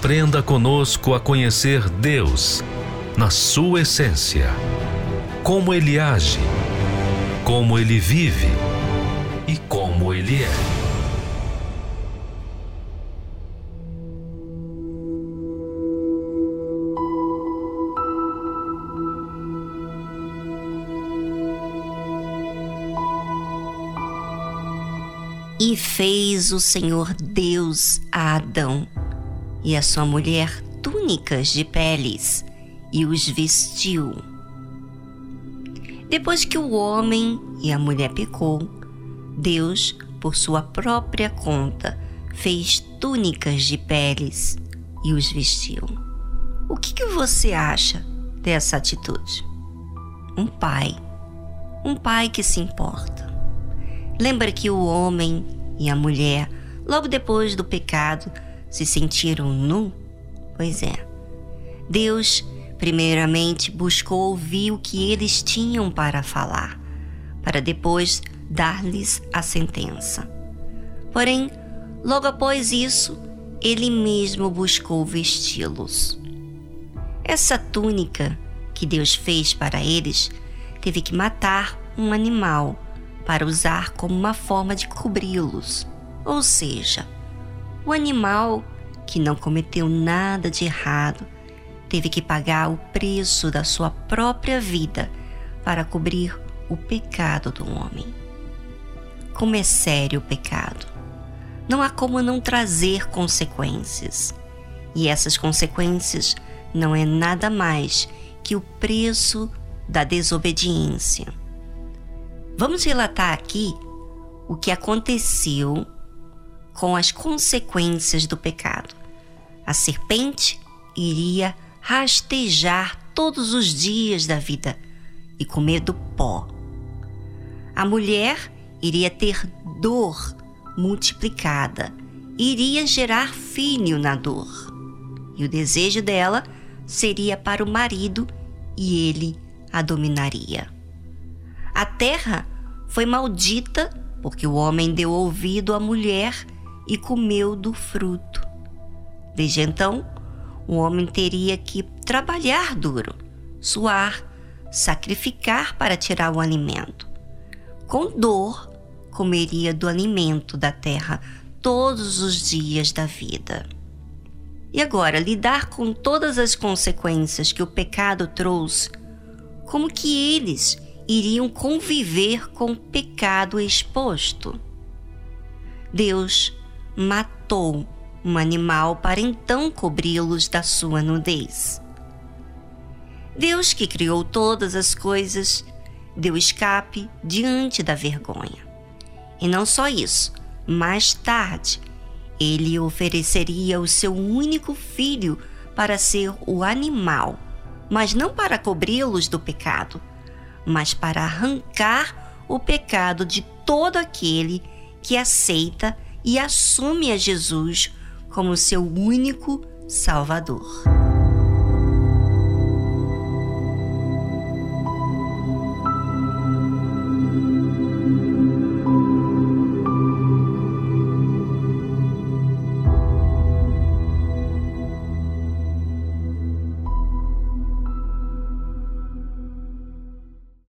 Aprenda conosco a conhecer Deus na sua essência, como Ele age, como Ele vive e como ele é. E fez o Senhor Deus a Adão e a sua mulher túnicas de peles e os vestiu. Depois que o homem e a mulher pecou, Deus, por sua própria conta, fez túnicas de peles e os vestiu. O que, que você acha dessa atitude? Um pai, um pai que se importa. Lembra que o homem e a mulher, logo depois do pecado, se sentiram nu? Pois é. Deus, primeiramente, buscou ouvir o que eles tinham para falar, para depois dar-lhes a sentença. Porém, logo após isso, ele mesmo buscou vesti-los. Essa túnica que Deus fez para eles teve que matar um animal para usar como uma forma de cobri-los. Ou seja, o animal que não cometeu nada de errado teve que pagar o preço da sua própria vida para cobrir o pecado do homem como é sério o pecado. Não há como não trazer consequências. E essas consequências não é nada mais que o preço da desobediência. Vamos relatar aqui o que aconteceu com as consequências do pecado. A serpente iria rastejar todos os dias da vida e comer do pó. A mulher iria ter dor multiplicada, iria gerar filho na dor. E o desejo dela seria para o marido e ele a dominaria. A terra foi maldita porque o homem deu ouvido à mulher e comeu do fruto. Desde então, o homem teria que trabalhar duro, suar, sacrificar para tirar o alimento. Com dor, comeria do alimento da terra todos os dias da vida. E agora, lidar com todas as consequências que o pecado trouxe, como que eles iriam conviver com o pecado exposto? Deus matou um animal para então cobri-los da sua nudez. Deus que criou todas as coisas deu escape diante da vergonha. E não só isso, mais tarde, ele ofereceria o seu único filho para ser o animal, mas não para cobri-los do pecado, mas para arrancar o pecado de todo aquele que aceita e assume a Jesus como seu único Salvador.